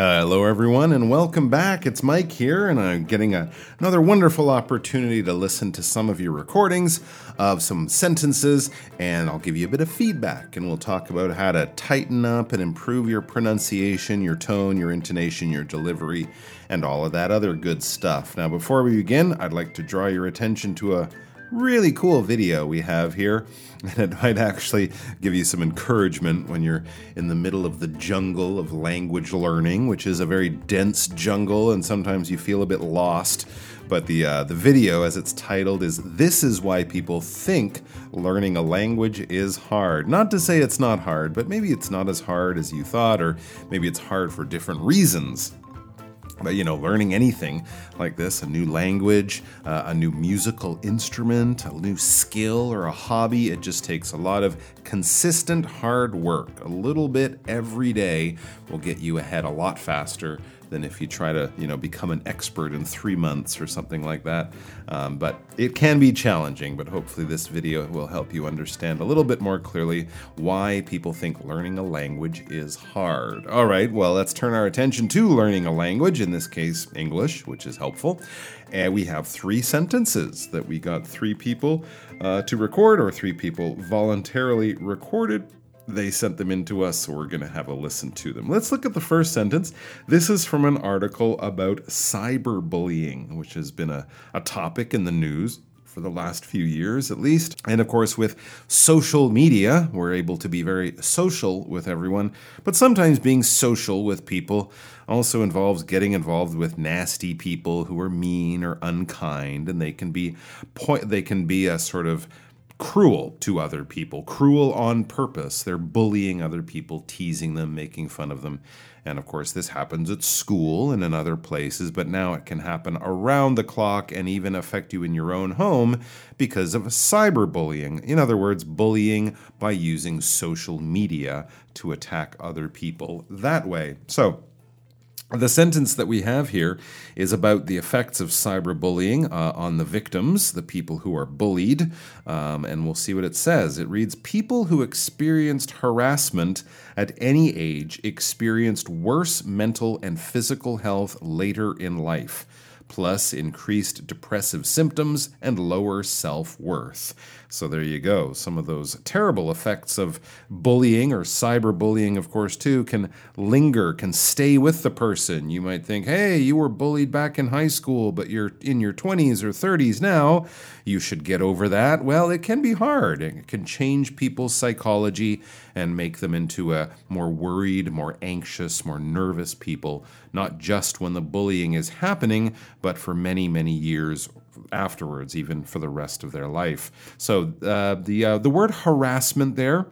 Hello, everyone, and welcome back. It's Mike here, and I'm getting a, another wonderful opportunity to listen to some of your recordings of some sentences, and I'll give you a bit of feedback, and we'll talk about how to tighten up and improve your pronunciation, your tone, your intonation, your delivery, and all of that other good stuff. Now, before we begin, I'd like to draw your attention to a really cool video we have here. And it might actually give you some encouragement when you're in the middle of the jungle of language learning, which is a very dense jungle, and sometimes you feel a bit lost. But the uh, the video, as it's titled, is "This is why people think learning a language is hard." Not to say it's not hard, but maybe it's not as hard as you thought, or maybe it's hard for different reasons. But you know, learning anything like this, a new language, uh, a new musical instrument, a new skill, or a hobby, it just takes a lot of consistent hard work. A little bit every day will get you ahead a lot faster than if you try to, you know, become an expert in three months or something like that. Um, but it can be challenging, but hopefully this video will help you understand a little bit more clearly why people think learning a language is hard. All right, well, let's turn our attention to learning a language, in this case, English, which is helpful. And we have three sentences that we got three people uh, to record, or three people voluntarily recorded they sent them in to us, so we're going to have a listen to them. Let's look at the first sentence. This is from an article about cyberbullying, which has been a, a topic in the news for the last few years at least. And of course, with social media, we're able to be very social with everyone, but sometimes being social with people also involves getting involved with nasty people who are mean or unkind, and they can be point they can be a sort of cruel to other people, cruel on purpose. They're bullying other people, teasing them, making fun of them. And of course, this happens at school and in other places, but now it can happen around the clock and even affect you in your own home because of cyberbullying. In other words, bullying by using social media to attack other people that way. So, the sentence that we have here is about the effects of cyberbullying uh, on the victims, the people who are bullied, um, and we'll see what it says. It reads People who experienced harassment at any age experienced worse mental and physical health later in life plus increased depressive symptoms and lower self worth. So there you go. Some of those terrible effects of bullying or cyberbullying, of course, too, can linger, can stay with the person. You might think, hey, you were bullied back in high school, but you're in your 20s or 30s now. You should get over that. Well, it can be hard. It can change people's psychology and make them into a more worried, more anxious, more nervous people, not just when the bullying is happening, but for many, many years afterwards, even for the rest of their life. So uh, the uh, the word harassment there.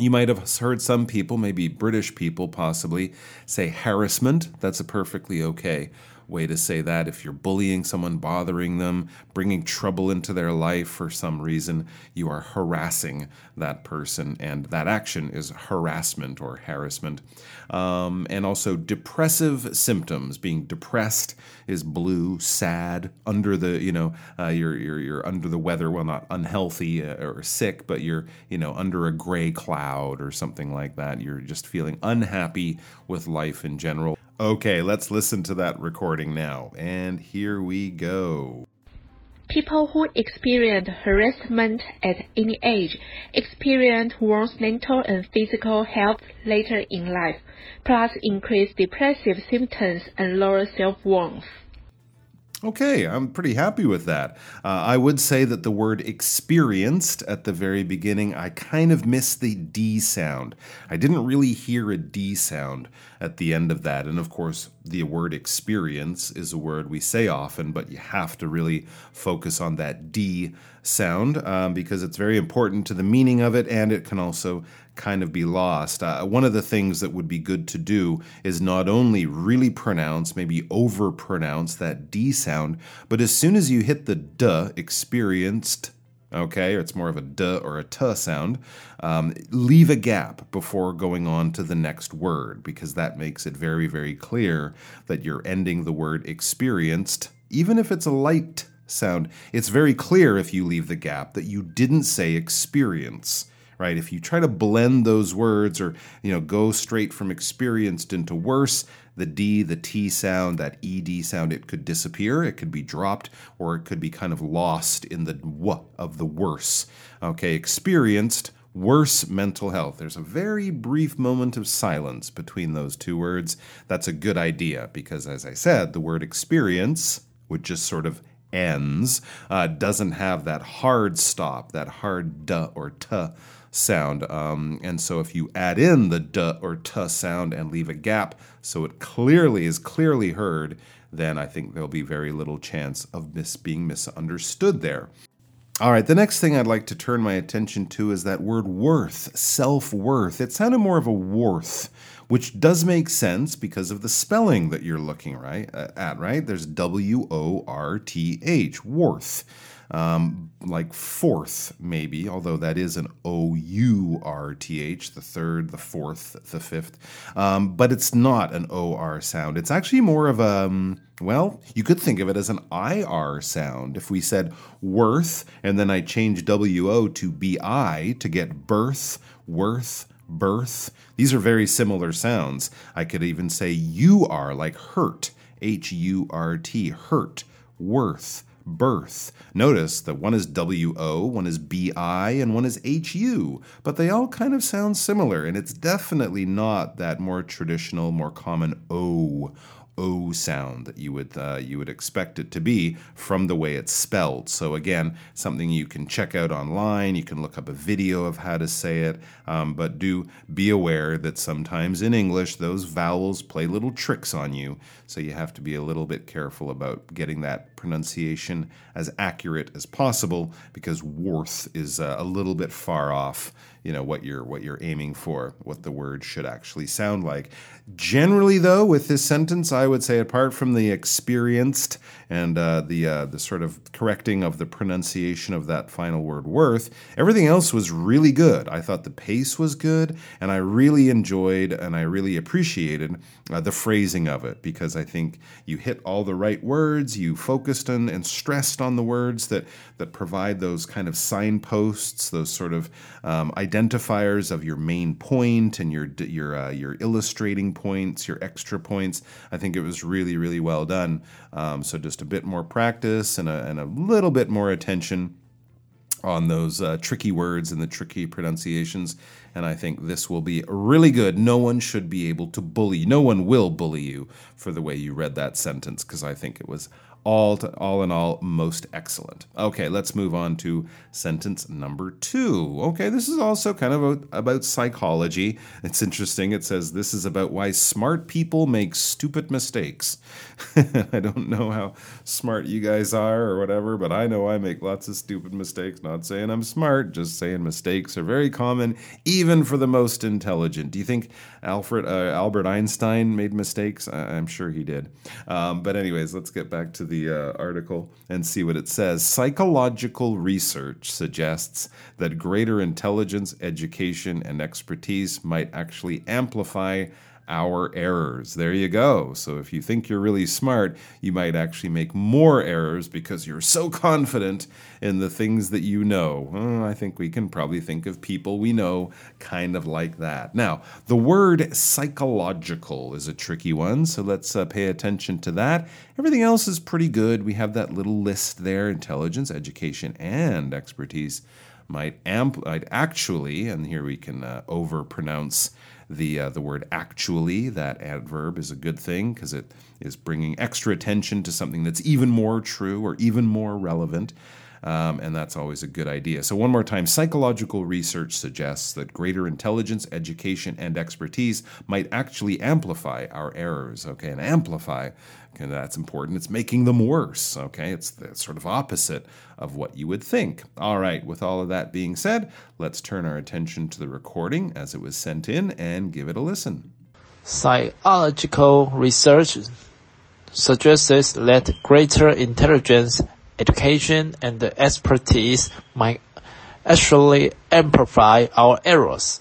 You might have heard some people, maybe British people possibly, say harassment. That's a perfectly okay way to say that. If you're bullying someone, bothering them, bringing trouble into their life for some reason, you are harassing that person, and that action is harassment or harassment. Um, and also depressive symptoms. Being depressed is blue, sad, under the you know uh, you're, you're you're under the weather. Well, not unhealthy uh, or sick, but you're you know under a gray cloud or something like that. You're just feeling unhappy with life in general. Okay, let's listen to that recording now. And here we go. People who experience harassment at any age experience worse mental and physical health later in life, plus increased depressive symptoms and lower self-worth. Okay, I'm pretty happy with that. Uh, I would say that the word experienced at the very beginning, I kind of missed the D sound. I didn't really hear a D sound at the end of that. And of course, the word experience is a word we say often, but you have to really focus on that D sound um, because it's very important to the meaning of it and it can also kind of be lost. Uh, one of the things that would be good to do is not only really pronounce, maybe over pronounce that D sound, but as soon as you hit the D, experienced, okay, or it's more of a D or a T sound, um, leave a gap before going on to the next word because that makes it very, very clear that you're ending the word experienced, even if it's a light sound. It's very clear if you leave the gap that you didn't say experience right? If you try to blend those words or, you know, go straight from experienced into worse, the D, the T sound, that ED sound, it could disappear, it could be dropped, or it could be kind of lost in the W of the worse. Okay, experienced, worse mental health. There's a very brief moment of silence between those two words. That's a good idea because, as I said, the word experience would just sort of ends, uh, doesn't have that hard stop, that hard duh or tuh sound. Um, and so if you add in the d or t sound and leave a gap so it clearly is clearly heard, then I think there'll be very little chance of mis- being misunderstood there. All right, the next thing I'd like to turn my attention to is that word worth, self worth. It sounded more of a worth, which does make sense because of the spelling that you're looking right uh, at, right? There's W O R T H, worth um, like fourth, maybe, although that is an O U R T H, the third, the fourth, the fifth. Um, but it's not an O R sound. It's actually more of a, um, well, you could think of it as an I R sound. If we said worth and then I change W O to B I to get birth, worth, birth. These are very similar sounds. I could even say you are, like hurt, H U R T, hurt, worth birth. Notice that one is WO, one is BI, and one is HU, but they all kind of sound similar, and it's definitely not that more traditional, more common O O sound that you would uh, you would expect it to be from the way it's spelled. So again, something you can check out online. You can look up a video of how to say it, um, but do be aware that sometimes in English those vowels play little tricks on you. So you have to be a little bit careful about getting that pronunciation as accurate as possible because worth is uh, a little bit far off you know what you're what you're aiming for what the word should actually sound like. Generally though with this sentence i would say apart from the experienced and uh, the uh, the sort of correcting of the pronunciation of that final word worth everything else was really good. I thought the pace was good and i really enjoyed and i really appreciated uh, the phrasing of it because i think you hit all the right words you focused on and stressed on the words that that provide those kind of signposts those sort of um, identifiers of your main point and your your uh, your illustrating points, your extra points. I think it was really really well done. Um, so just a bit more practice and a, and a little bit more attention on those uh, tricky words and the tricky pronunciations. And I think this will be really good. No one should be able to bully. No one will bully you for the way you read that sentence because I think it was all to, all in all most excellent. Okay, let's move on to sentence number 2. Okay, this is also kind of a, about psychology. It's interesting. It says this is about why smart people make stupid mistakes. I don't know how smart you guys are or whatever, but I know I make lots of stupid mistakes. Not saying I'm smart, just saying mistakes are very common even for the most intelligent. Do you think Alfred uh, Albert Einstein made mistakes? I, am sure he did. Um, but anyways, let's get back to the uh, article and see what it says. Psychological research suggests that greater intelligence, education, and expertise might actually amplify our errors. There you go. So if you think you're really smart, you might actually make more errors because you're so confident in the things that you know. Well, I think we can probably think of people we know kind of like that. Now, the word psychological is a tricky one, so let's uh, pay attention to that. Everything else is pretty good. We have that little list there intelligence, education, and expertise might amp might actually, and here we can uh, overpronounce the uh, the word actually. That adverb is a good thing because it is bringing extra attention to something that's even more true or even more relevant. Um, and that's always a good idea. So, one more time psychological research suggests that greater intelligence, education, and expertise might actually amplify our errors. Okay, and amplify, okay, that's important. It's making them worse. Okay, it's the sort of opposite of what you would think. All right, with all of that being said, let's turn our attention to the recording as it was sent in and give it a listen. Psychological research suggests that greater intelligence, education, and expertise might actually amplify our errors.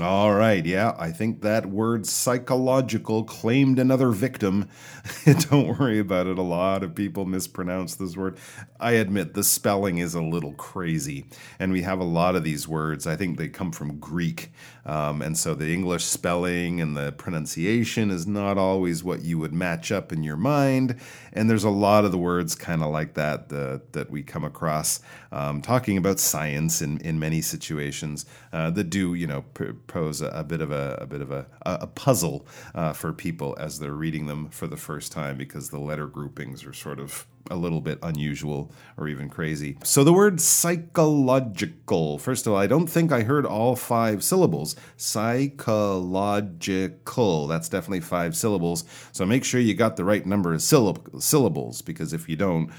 All right, yeah, I think that word psychological claimed another victim. Don't worry about it. A lot of people mispronounce this word. I admit the spelling is a little crazy, and we have a lot of these words. I think they come from Greek, um, and so the English spelling and the pronunciation is not always what you would match up in your mind. And there's a lot of the words kind of like that, that that we come across um, talking about science in, in many situations uh, that do, you know, p- pose a, a, bit of a, a bit of a, a puzzle uh, for people as they're reading them for the first time because the letter groupings are sort of a little bit unusual or even crazy. So the word psychological, first of all, I don't think I heard all five syllables. Psychological, that's definitely five syllables. So make sure you got the right number of syllab- syllables because if you don't,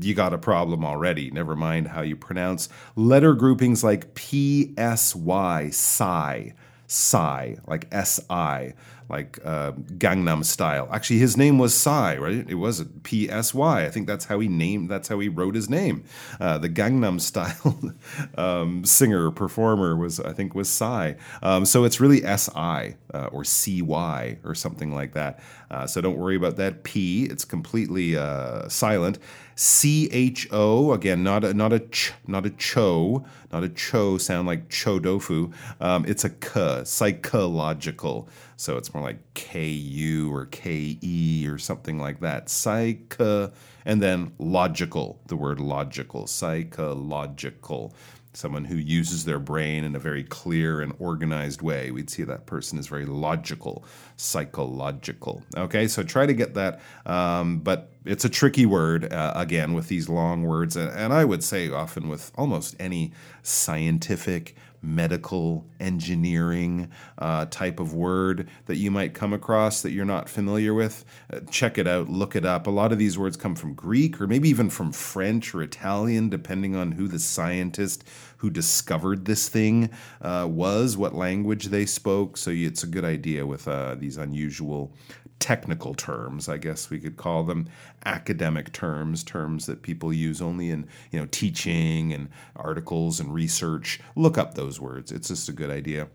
you got a problem already. Never mind how you pronounce letter groupings like P S Y, psi, psi, like S I like uh, Gangnam Style. Actually, his name was Psy, right? It was P S Y. I think that's how he named. That's how he wrote his name. Uh, the Gangnam Style um, singer performer was, I think, was Psy. Um, so it's really S I uh, or C Y or something like that. Uh, so don't worry about that P. It's completely uh, silent. C H O again, not a not a ch, not a cho, not a cho sound like cho dofu. Um, it's a k, psychological. So it's more like K U or K E or something like that. Psych, and then logical. The word logical, psychological someone who uses their brain in a very clear and organized way. We'd see that person is very logical, psychological. Okay, so try to get that, um, but it's a tricky word, uh, again, with these long words. And, I would say often with almost any scientific medical engineering uh, type of word that you might come across that you're not familiar with, uh, check it out, look it up. A lot of these words come from Greek or maybe even from French or Italian, depending on who the scientist who discovered this thing uh, was, what language they spoke. So it's a good idea with uh, these unusual technical terms, I guess we could call them academic terms, terms that people use only in you know teaching and articles and research. Look up those words. It's just a good idea.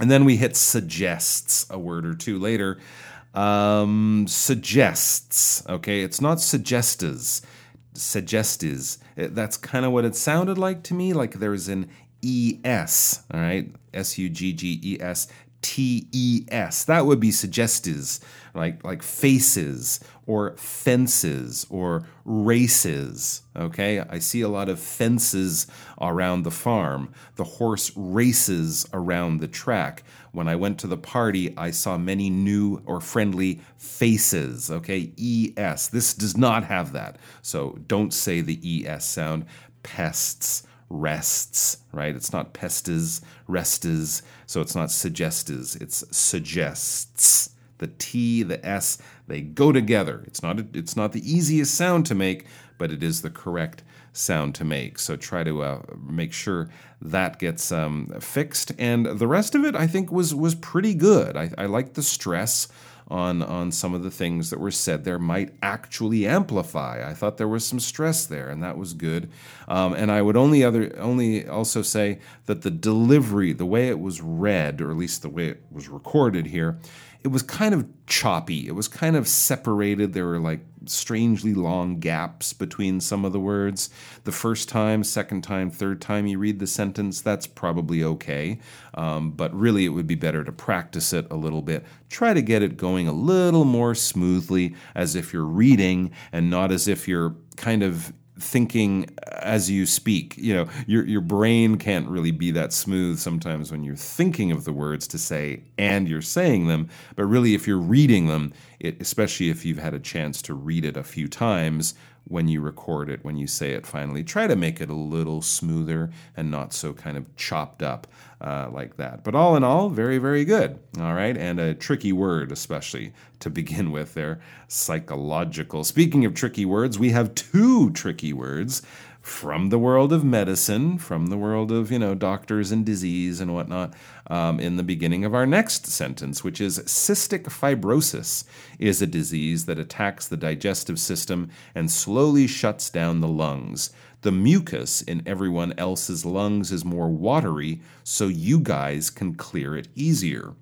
And then we hit suggests a word or two later. Um, suggests, okay, it's not suggestas, suggestis. Uh, that's kind of what it sounded like to me, like there's an ES, all right, S U G G E S T E S. That would be suggestes, like like faces or fences or races. Okay, I see a lot of fences around the farm. The horse races around the track. When I went to the party, I saw many new or friendly faces. Okay, E S. This does not have that. So don't say the E S sound. Pests rests, right? It's not pestes, restes, so it's not suggestes, it's suggests. The T, the S, they go together. It's not a, it's not the easiest sound to make, but it is the correct sound to make. So try to uh, make sure that gets um, fixed. And the rest of it, I think, was was pretty good. I, I like the stress on on some of the things that were said there might actually amplify. I thought there was some stress there, and that was good. Um, and I would only other only also say that the delivery, the way it was read, or at least the way it was recorded here, it was kind of choppy. It was kind of separated. There were like strangely long gaps between some of the words. The first time, second time, third time you read the sentence, that's probably okay. Um, but really, it would be better to practice it a little bit. Try to get it going a little more smoothly as if you're reading and not as if you're kind of thinking as you speak. You know, your your brain can't really be that smooth sometimes when you're thinking of the words to say and you're saying them. But really, if you're reading them, it, especially if you've had a chance to read it a few times, when you record it, when you say it finally. Try to make it a little smoother and not so kind of chopped up uh, like that. But all in all, very, very good. All right. And a tricky word, especially to begin with there psychological. Speaking of tricky words, we have two tricky words from the world of medicine, from the world of, you know, doctors and disease and whatnot, um, in the beginning of our next sentence, which is cystic fibrosis is a disease that attacks the digestive system and slowly shuts down the lungs. The mucus in everyone else's lungs is more watery, so you guys can clear it easier.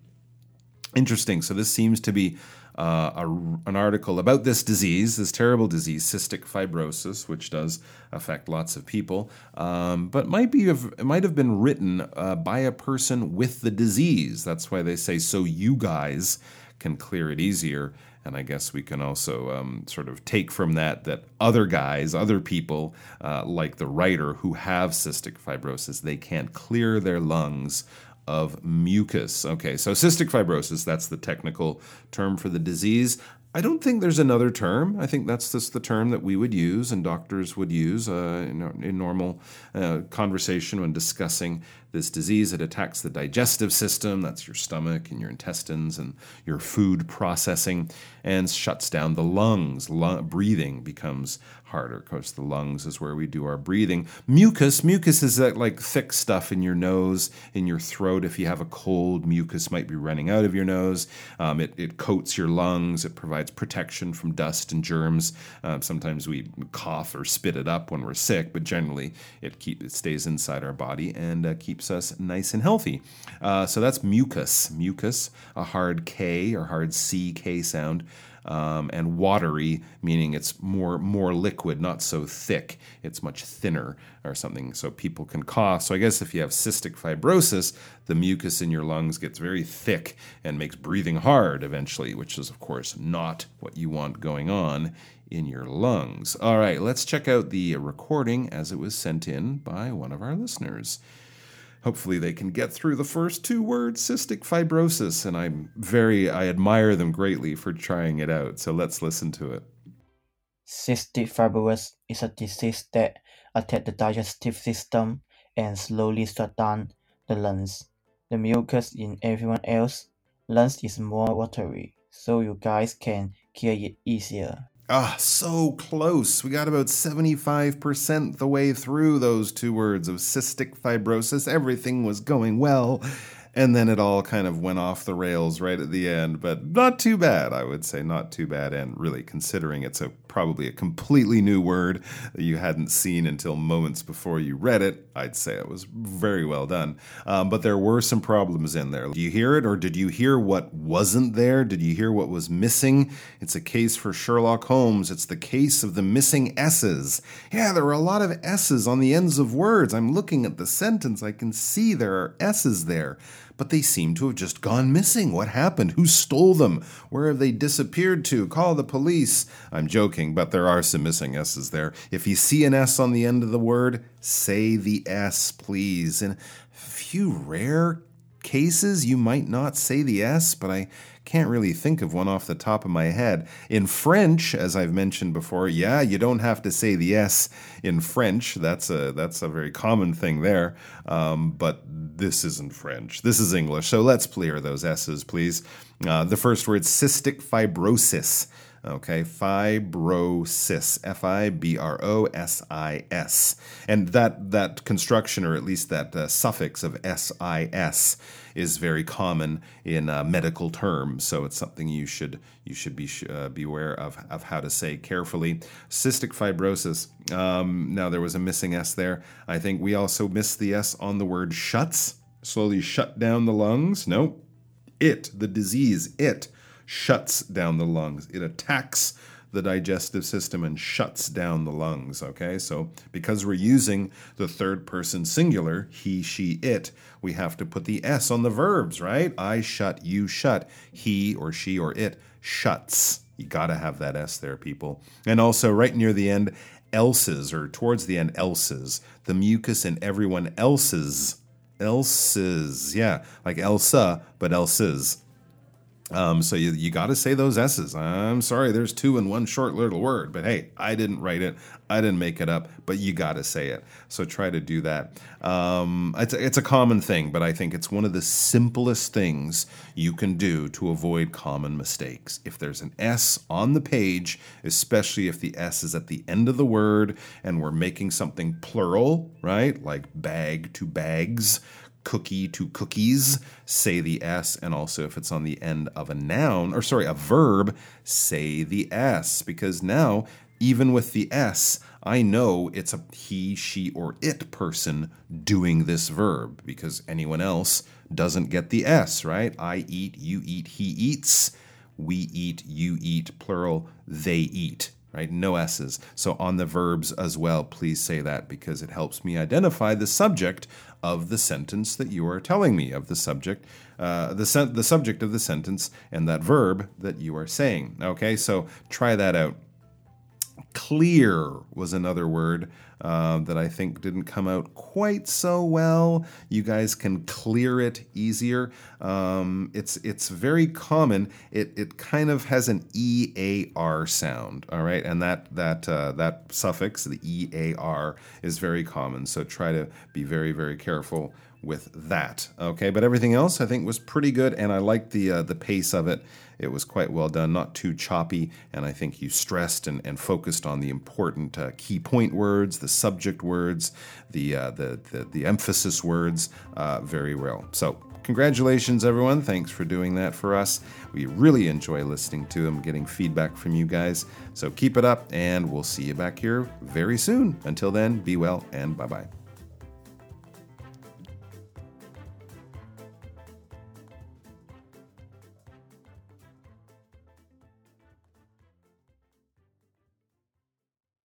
Interesting. So, this seems to be uh, a, an article about this disease, this terrible disease, cystic fibrosis, which does affect lots of people, um, but might be it might have been written uh, by a person with the disease. That's why they say so. You guys can clear it easier. And I guess we can also um, sort of take from that that other guys, other people, uh, like the writer who have cystic fibrosis, they can't clear their lungs of mucus. Okay, so cystic fibrosis, that's the technical term for the disease. I don't think there's another term. I think that's just the term that we would use and doctors would use uh, in, in, normal uh, conversation when discussing this disease. It attacks the digestive system, that's your stomach and your intestines and your food processing, and shuts down the lungs. Lung, breathing becomes harder. Of course, the lungs is where we do our breathing. Mucus, mucus is that like thick stuff in your nose, in your throat. If you have a cold, mucus might be running out of your nose. Um, it, it coats your lungs. It provides protection from dust and germs. Um, sometimes we cough or spit it up when we're sick, but generally it keep it stays inside our body and uh, keeps us nice and healthy. Uh, so that's mucus. Mucus, a hard K or hard C K sound um, and watery, meaning it's more more liquid, not so thick. It's much thinner or something, so people can cough. So I guess if you have cystic fibrosis, the mucus in your lungs gets very thick and makes breathing hard eventually, which is of course not what you want going on in your lungs. All right, let's check out the recording as it was sent in by one of our listeners. Hopefully, they can get through the first two words, cystic fibrosis, and I'm very, I admire them greatly for trying it out. So let's listen to it. Cystic fibrosis is a disease that attacks the digestive system and slowly shut down the lungs. The mucus in everyone else lungs is more watery, so you guys can clear it easier. Ah, so close. We got about 75% the way through those two words of cystic fibrosis. Everything was going well and then it all kind of went off the rails right at the end but not too bad i would say not too bad. And really considering it's a probably a completely new word that you hadn't seen until moments before you read it i'd say it was very well done. Um, but there were some problems in there. Do you hear it or did you hear what wasn't there? Did you hear what was missing? It's a case for sherlock holmes. It's the case of the missing s's. Yeah there were a lot of s's on the ends of words. I'm looking at the sentence. I can see there are s's there but they seem to have just gone missing. What happened? Who stole them? Where have they disappeared to? Call the police. I'm joking, but there are some missing S's there. If you see an S on the end of the word, say the S, please. In a few rare cases, you might not say the S, but I can't really think of one off the top of my head. In French, as I've mentioned before, yeah, you don't have to say the S in French. That's a that's a very common thing there. Um, but this isn't French. This is English. So let's clear those S's, please. Uh, the first word, cystic fibrosis. Okay, fibrosis, F I B R O S I S, and that that construction, or at least that uh, suffix of S I S, is very common in uh, medical terms. So it's something you should you should be uh, beware of of how to say carefully. Cystic fibrosis. Um, now there was a missing S there. I think we also missed the S on the word shuts. Slowly shut down the lungs. No, it the disease it shuts down the lungs. It attacks the digestive system and shuts down the lungs. Okay, so because we're using the third person singular, he, she, it, we have to put the S on the verbs, right? I shut, you shut, he or she or it shuts. You got to have that S there, people. And also, right near the end, else's, or towards the end, else's. The mucus in everyone else's. Else's. Yeah, like Elsa, but else's. Um, so you, you got to say those S's. I'm sorry, there's two in one short little word, but hey, I didn't write it. I didn't make it up, but you got to say it. So try to do that. Um, it's, it's a common thing, but I think it's one of the simplest things you can do to avoid common mistakes. If there's an S on the page, especially if the S is at the end of the word and we're making something plural, right? Like bag to bags cookie to cookies, say the S. And also, if it's on the end of a noun, or sorry, a verb, say the S. Because now, even with the S, I know it's a he, she, or it person doing this verb because anyone else doesn't get the S, right? I eat, you eat, he eats, we eat, you eat, plural, they eat right? No S's. So on the verbs as well, please say that because it helps me identify the subject of the sentence that you are telling me, of the subject, uh, the, sen- the subject of the sentence, and that verb that you are saying. Okay, so try that out. Clear was another word uh, that I think didn't come out quite so well. You guys can clear it easier. Um, it's it's very common. It it kind of has an e a r sound. All right, and that that uh, that suffix the e a r is very common. So try to be very very careful with that. Okay, but everything else I think was pretty good, and I liked the uh, the pace of it. It was quite well done, not too choppy, and I think you stressed and, and focused on the important uh, key point words, the subject words, the uh, the, the, the emphasis words uh, very well. So. Congratulations, everyone. Thanks for doing that for us. We really enjoy listening to them, getting feedback from you guys. So keep it up, and we'll see you back here very soon. Until then, be well and bye bye.